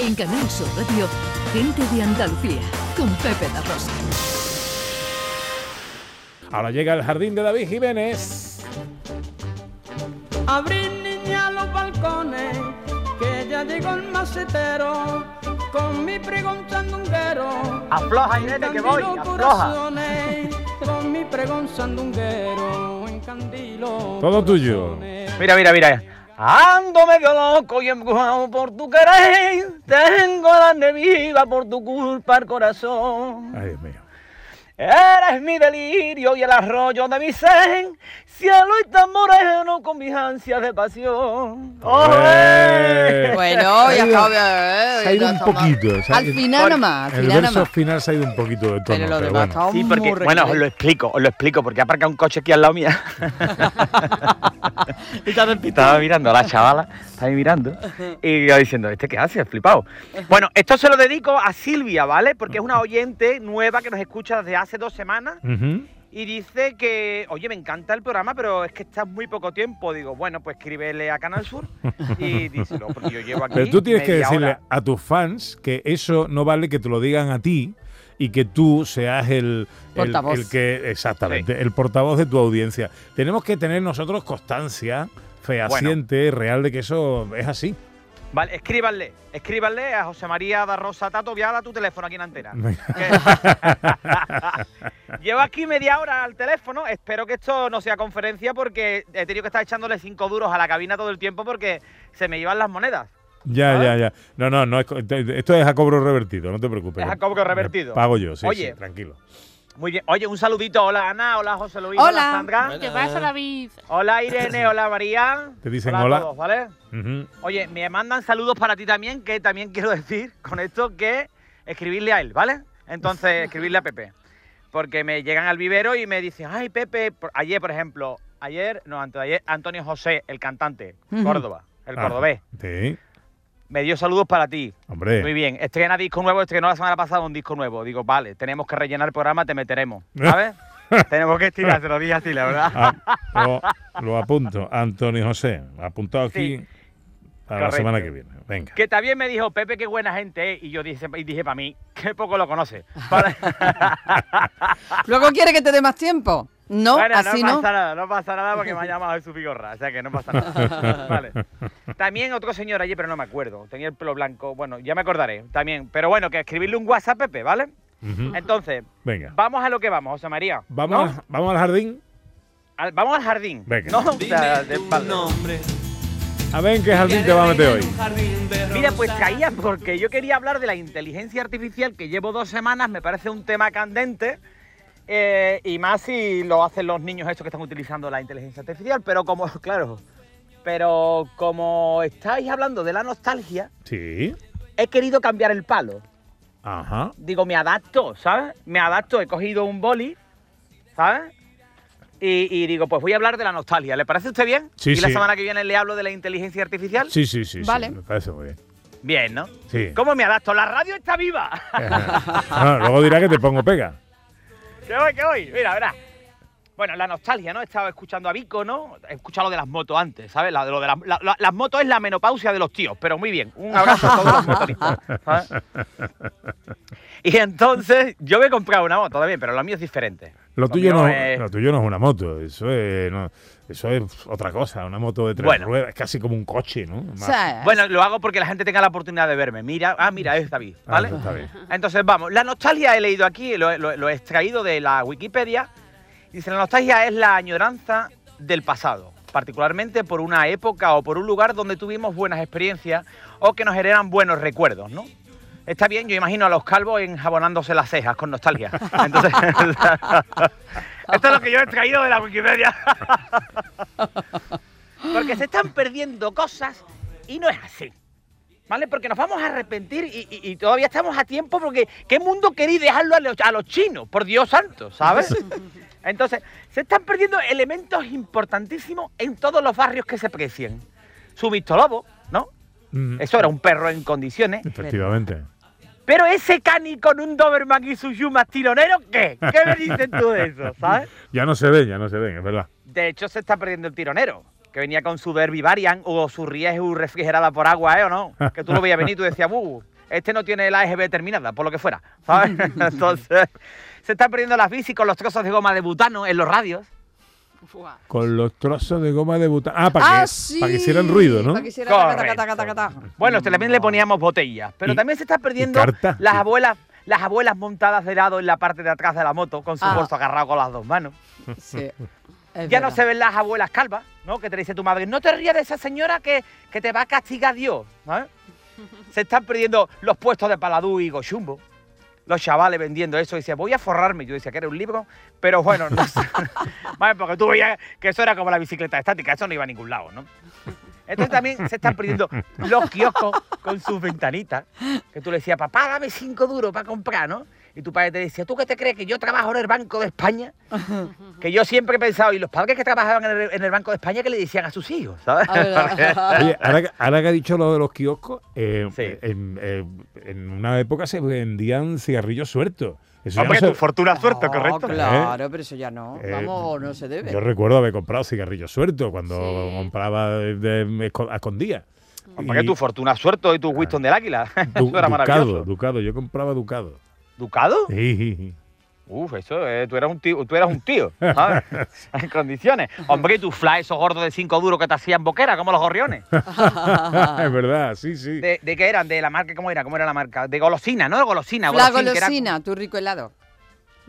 En Canal Sur Radio, Gente de Andalucía, con Pepe La Rosa. Ahora llega el jardín de David Jiménez. Abrir niña los balcones, que ya llegó el macetero, con mi pregón sandunguero. Afloja, Inete, que voy, afloja. corazones, Con mi pregón sandunguero, encandilo Todo tuyo. Mira, mira, mira. Ando medio loco y empujado por tu querer. Tengo la neviva por tu culpa el corazón. Ay, Dios mío. Eres mi delirio y el arroyo de mi ser. Cielo y tan moreno con mis ansias de pasión. ¡Olé! Bueno, ya ido- está. Se ha ido un poquito, se ha Al final nomás, al El final verso nomás. final se ha ido un poquito de tono. Pero lo pero demás bueno. está Sí, porque, bueno, os lo explico, os lo explico, porque ha aparcado un coche aquí al lado mía. y estaba mirando a la chavala, estaba ahí mirando, y yo diciendo, ¿este qué hace? Flipado. Bueno, esto se lo dedico a Silvia, ¿vale? Porque es una oyente nueva que nos escucha desde hace dos semanas Ujú. Y dice que, oye, me encanta el programa, pero es que está muy poco tiempo. Digo, bueno, pues escríbele a Canal Sur y díselo, porque yo llevo aquí. Pero tú tienes que decirle hora. a tus fans que eso no vale que te lo digan a ti y que tú seas el, el que exactamente el portavoz de tu audiencia. Tenemos que tener nosotros constancia fehaciente, real de que eso es así. Vale, escríbanle, escríbanle a José María da Rosa Tato, tu teléfono aquí en antena. Llevo aquí media hora al teléfono. Espero que esto no sea conferencia porque he tenido que estar echándole cinco duros a la cabina todo el tiempo porque se me iban las monedas. Ya, ¿Sabes? ya, ya. No, no, no es esto es a cobro revertido, no te preocupes. Es a cobro revertido. Pago yo, sí, Oye. sí, tranquilo. Muy bien. Oye, un saludito. Hola Ana, hola José Luis, Hola. Sandra. ¿Qué pasa, David? Hola Irene, hola María. Te dicen hola. a hola. todos, ¿vale? Oye, me mandan saludos para ti también, que también quiero decir con esto que escribirle a él, ¿vale? Entonces, escribirle a Pepe. Porque me llegan al vivero y me dicen, ay, Pepe, por- ayer, por ejemplo, ayer, no, antes de ayer, Antonio José, el cantante. Córdoba, el Ah, cordobés, Sí, me dio saludos para ti. hombre. Muy bien, estrena disco nuevo, estrenó la semana pasada un disco nuevo. Digo, vale, tenemos que rellenar el programa, te meteremos, ¿sabes? tenemos que estirar, se lo dije así, la verdad. Ah, lo, lo apunto. Antonio José, apuntado aquí Sí. para la semana que viene. Venga. Que también me dijo, Pepe, qué buena gente es. Y yo dije, y dije para mí, qué poco lo conoce. Luego quiere que te dé más tiempo. No, bueno, así no no. pasa nada, no pasa nada porque me ha llamado Jesús Vigorra, o sea que no pasa nada. Vale. También otro señor allí, pero no me acuerdo, tenía el pelo blanco, bueno, ya me acordaré también. Pero bueno, que escribirle un WhatsApp, Pepe, ¿vale? Entonces, Venga. vamos a lo que vamos, José María. Vamos, ¿no? vamos al jardín. Al- vamos al jardín. Venga. ¿no? O sea, de espalda. A ver en qué jardín te va a meter hoy. Mira, pues caía porque yo quería hablar de la inteligencia artificial que llevo dos semanas, me parece un tema candente. Eh, y más si lo hacen los niños estos que están utilizando la inteligencia artificial, pero como, claro, pero como estáis hablando de la nostalgia, Sí. he querido cambiar el palo. Ajá. Digo, me adapto, ¿sabes? Me adapto, he cogido un boli, ¿sabes? Y, y digo, pues voy a hablar de la nostalgia. ¿Le parece a usted bien? Sí, y la sí. semana que viene le hablo de la inteligencia artificial. Sí, sí, sí. sí, Vale. me parece muy bien. Bien, ¿no? Sí. ¿Cómo me adapto? La radio está viva. Luego dirá que te pongo pega. ¿Qué voy, qué voy? Mira, verá. Bueno, la nostalgia, ¿no? He estado escuchando a Vico, ¿no? He escuchado lo de las motos antes, ¿sabes? La, lo de la- la- la- las motos es la menopausia de los tíos, pero muy bien. Un abrazo a todos los motoristas. ¿sabes? Y entonces, yo me he comprado una moto también, pero lo mío es diferente. Lo tuyo, mío no, es- lo tuyo no es una moto, eso es, no, eso es otra cosa, una moto de tres Bueno. ruedas, es casi como un coche, ¿no? O Más- sea, Bueno, lo hago porque la gente tenga la oportunidad de verme. Mira, ah, mira, es David, Ah, ¿vale? está bien. Entonces, vamos, la nostalgia he leído aquí, lo, lo- lo he extraído de la Wikipedia. Dice, la nostalgia es la añoranza del pasado, particularmente por una época o por un lugar donde tuvimos buenas experiencias o que nos generan buenos recuerdos, ¿no? Está bien, yo imagino a los calvos enjabonándose las cejas con nostalgia. Entonces, esto es lo que yo he extraído de la Wikipedia. Porque se están perdiendo cosas y no es así. ¿Vale? Porque nos vamos a arrepentir y, y- y todavía estamos a tiempo porque ¿qué mundo queréis dejarlo a los, a los chinos? Por Dios santo, ¿sabes? Entonces, se están perdiendo elementos importantísimos en todos los barrios que se precien. Su Lobo, ¿no? Mm, Eso era un perro en condiciones. Efectivamente. Pero ese cani con un Doberman y sus yumas tironeros, ¿qué? ¿Qué me dices tú de eso, sabes? Ya no se ven, ya no se ven, es verdad. De hecho, se está perdiendo el tironero. Que venía con su Derby Variant o su Rieju refrigerada por agua, ¿eh? ¿O no? Que tú lo veías venir y tú decías, ¡uh! este no tiene la EGB terminada, por lo que fuera, ¿sabes? Entonces, se están perdiendo las bicis con los trozos de goma de butano en los radios. Con los trozos de goma de butano. Ah, para Ah, que, sí. para que hicieran ruido, ¿no? Para que hicieran taca, taca, Correcto. taca, taca, taca. Bueno, este también le poníamos botellas, pero también se está perdiendo carta. las Sí. abuelas, las abuelas montadas de lado en la parte de atrás de la moto, con su Ah. bolso agarrado con las dos manos. Sí. es Ya no se ven las abuelas calvas, ¿no? Que te dice tu madre, no te rías de esa señora que, que te va a castigar Dios, ¿sabes? Se están perdiendo los puestos de Paladú y Gochumbo. Los chavales vendiendo eso, y decía, voy a forrarme. Yo decía que era un libro, pero bueno, no sé. Vale, porque tú veías que eso era como la bicicleta estática, eso no iba a ningún lado, ¿no? Entonces también se están perdiendo los kioscos con sus ventanitas, que tú le decías, papá, dame cinco duros para comprar, ¿no? Y tu padre te decía, ¿tú qué te crees que yo trabajo en el Banco de España? que yo siempre he pensado, y los padres que trabajaban en el, en el Banco de España, que le decían a sus hijos, ¿sabes? Ah. Oye, ahora, que- ahora que ha dicho lo de los kioscos, eh, Sí. en, eh, en una época se vendían cigarrillos sueltos. Eso Hombre, no se- tu fortuna suerte, Ah, correcto. Claro, pero eso ya no. Eh, Vamos, no se debe. Yo recuerdo haber comprado cigarrillos sueltos cuando Sí. compraba de, de- esco- a escondía. Hombre, tu fortuna suerte y tu Winston del Águila. Du- eso era ducado, maravilloso. ducado, yo compraba ducado. ¿Ducado? Sí. Uf, eso, eh, tú eras un tío, tú eras un tío, ¿sabes? en condiciones. Hombre, y tu fly, esos gordos de cinco duros que te hacían boquera, como los gorriones. es verdad, sí, sí. ¿De, de qué eran? ¿De la marca? ¿Cómo era? ¿Cómo era la marca? De golosina, ¿no? De golosina. La era- golosina, tu rico helado.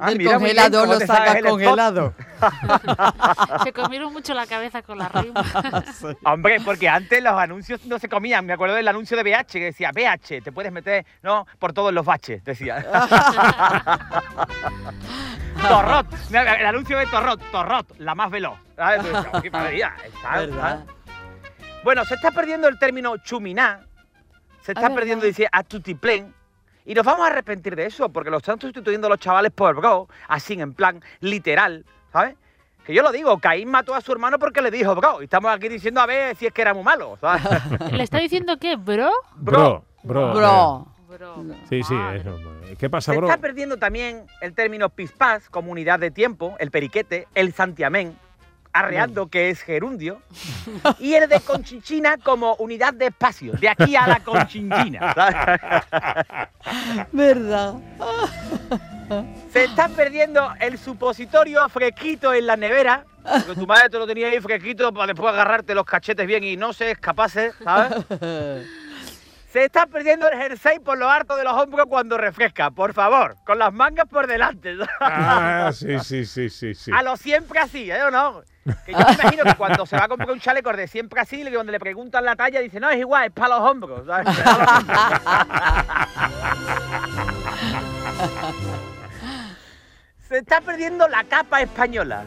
Ah, Del mira, bien, congelador ¿cómo lo spot? congelado. Se comieron mucho la cabeza con la rima. Hombre, porque antes los anuncios no se comían. Me acuerdo del anuncio de BH que decía, BH, te puedes meter, no, por todos los baches, decía. Torrot, el anuncio de Torrot, Torrot, la más veloz. ¿Sabes? Tú decías, "Oh, qué maravilla, está, ¿Verdad? está". Bueno, se está perdiendo el término chuminá, se está perdiendo, dice, a tutiplén. Y nos vamos a arrepentir de eso, porque lo están sustituyendo los chavales por bro, así en plan literal, ¿sabes? Que yo lo digo, Caín mató a su hermano porque le dijo bro. Y estamos aquí diciendo a ver si es que era muy malo, ¿sabes? ¿Le está diciendo qué, bro? Bro, bro. Bro. Bro. Sí, sí, eso. ¿Qué pasa, Se bro? está perdiendo también el término pispás como unidad de tiempo, el periquete, el santiamén, arreando que es gerundio, y el de conchinchina como unidad de espacio, de aquí a la conchinchina. ¿Verdad? Se está perdiendo el supositorio fresquito en la nevera, porque tu madre te lo tenía ahí fresquito para después agarrarte los cachetes bien y no se escapase, ¿sabes? Se está perdiendo el jersey por lo harto de los hombros cuando refresca, por favor, con las mangas por delante. Ah, sí, sí, sí, sí, sí. A lo siempre así, ¿eh o no? Que yo me imagino que cuando se va a comprar un chaleco de siempre así, le- donde le preguntan la talla, dice, no, es igual, es para los hombros. ¿sabes? se está perdiendo la capa española.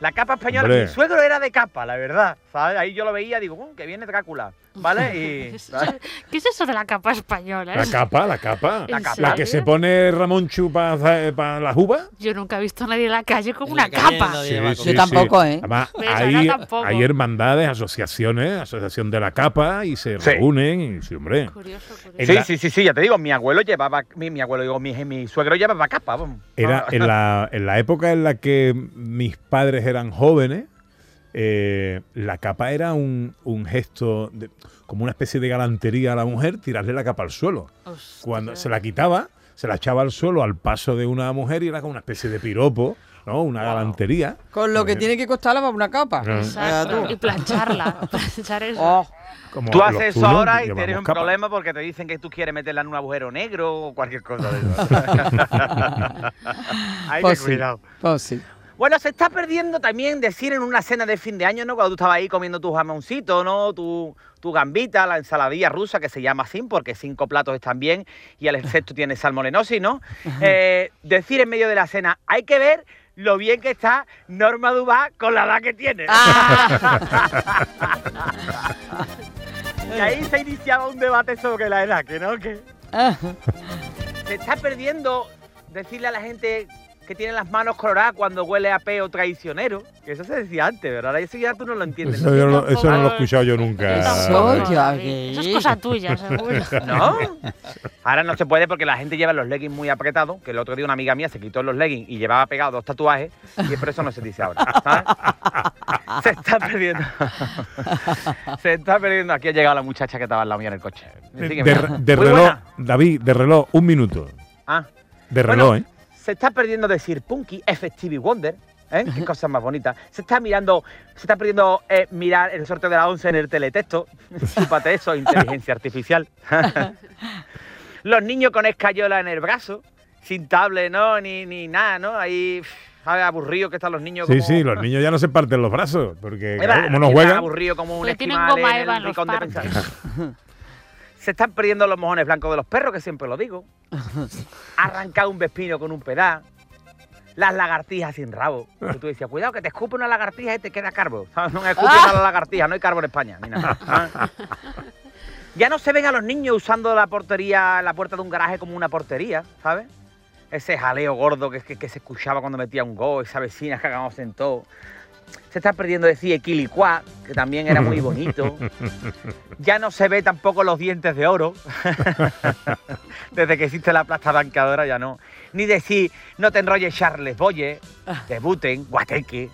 La capa española. Hombre. Mi suegro era de capa, la verdad. ¿Sabes? Ahí yo lo veía, digo, "Uh, que viene Drácula. ¿Vale? ¿Qué Y, es eso- ¿Qué es eso de la capa española? La capa, la capa. ¿En capa. La que se pone Ramón Chu para las uvas. Yo nunca he visto a nadie en la calle con En una capa. Yo tampoco, ¿eh? Además, hay, Ana tampoco. hay hermandades, asociaciones, asociación de la capa y se Sí. reúnen. Y, sí, hombre. Curioso, curioso. En Sí, la- sí, sí, sí, ya te digo, mi abuelo llevaba, mi, mi abuelo, digo, mi, mi suegro llevaba capa. vamos. Era Ah, en la, en la época en la que mis padres eran jóvenes, eh, la capa era un, un gesto, de- como una especie de galantería a la mujer, tirarle la capa al suelo. Cuando se la quitaba, se la echaba al suelo al paso de una mujer y era como una especie de piropo, ¿no? Una galantería. Con lo que tiene que costarla para una capa. Exacto. Tú. Y plancharla. planchar eso. Oh, Como Tú haces eso ahora y tienes un capa. problema porque te dicen que tú quieres meterla en un agujero negro o cualquier cosa de eso. Hay que pues sí. cuidado. Pues sí. Bueno, se está perdiendo también decir en una cena de fin de año, ¿no? Cuando tú estabas ahí comiendo tu jamoncito, ¿no? Tu, tu gambita, la ensaladilla rusa, que se llama así, porque cinco platos están bien y el sexto tiene salmonenosis, ¿no? Eh, decir en medio de la cena, hay que ver lo bien que está Norma Dubá con la edad que tiene. y ahí se iniciaba un debate sobre la edad, que no, que Ah, se está perdiendo decirle a la gente que tiene las manos coloradas cuando huele a peo traicionero. Que eso se decía antes, ¿verdad? Ahora eso ya tú no lo entiendes. Eso, yo no, eso no lo he escuchado yo nunca. Eso. Eso es cosa tuya, seguro. ¿No? Ahora no se puede porque la gente lleva los leggings muy apretados, que el otro día una amiga mía se quitó los leggings y llevaba pegados dos tatuajes y por eso no se dice ahora, ¿sabes? Se está perdiendo. se está perdiendo. Aquí ha llegado la muchacha que estaba al lado mío en el coche. De, de- reloj, buena. David, de reloj, un minuto. Ah, De Bueno, reloj, ¿eh? Se está perdiendo decir Punky, F. Stevie Wonder. ¿eh? Qué cosas más bonitas. Se está mirando, se está perdiendo eh, mirar el sorteo de la 11 en el teletexto. Chúpate eso, inteligencia artificial. Los niños con escayola en el brazo, sin tablet, ¿no? Ni, ni nada, ¿no? Ahí. Aburrido que están los niños. Sí, como- sí, los niños ya no se parten los brazos, porque Eva, claro, como no juegan. aburridos como un esquimal goma en Eva el rincón de pensar. Se están perdiendo los mojones blancos de los perros, que siempre lo digo. Arrancar un vespino con un pedal. Las lagartijas sin rabo. Que tú decías, cuidado que te escupe una lagartija y te queda carbo. ¿Sabes? No me escupe Ah. una lagartija, no hay carbo en España. ni nada. ¿sabes? Ya no se ven a los niños usando la portería, la puerta de un garaje como una portería, ¿sabes? Ese jaleo gordo que, que, que se escuchaba cuando metía un gol, esa vecina que hagamos en todo. Se está perdiendo decir Equilicuá, que también era muy bonito. Ya no se ve tampoco los dientes de oro. Desde que existe la plasta bancadora ya no. Ni decir, no te enrolles Charles Boye, debuten, guateque,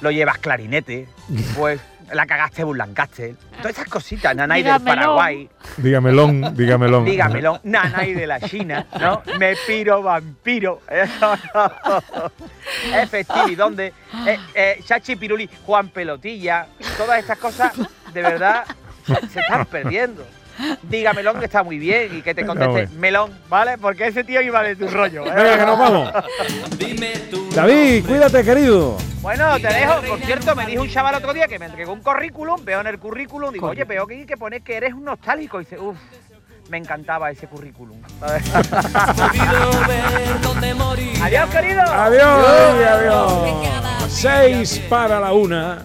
lo llevas clarinete, pues la cagaste un Lancaster. Todas esas cositas, Nanay del. Paraguay, Dígamelón, dígamelón. dígamelo, Nanay de la China, ¿no? Me piro vampiro. Efectivi, ¿dónde? Eh, eh, Chachi Piruli, Juan Pelotilla, todas estas cosas, de verdad, se están perdiendo. Dígamelón que está muy bien y que te conteste bueno. melón, ¿vale? Porque ese tío iba de tu rollo. ¿eh? Venga, que nos vamos. David, cuídate, querido. Bueno, te dejo. Por cierto, me dijo un chaval otro día que me entregó un currículum, veo en el currículum, digo, oye, veo que, que pones que eres un nostálgico. Y dice, uff, me encantaba ese currículum. Adiós, querido. Adiós, adiós. Seis para la una.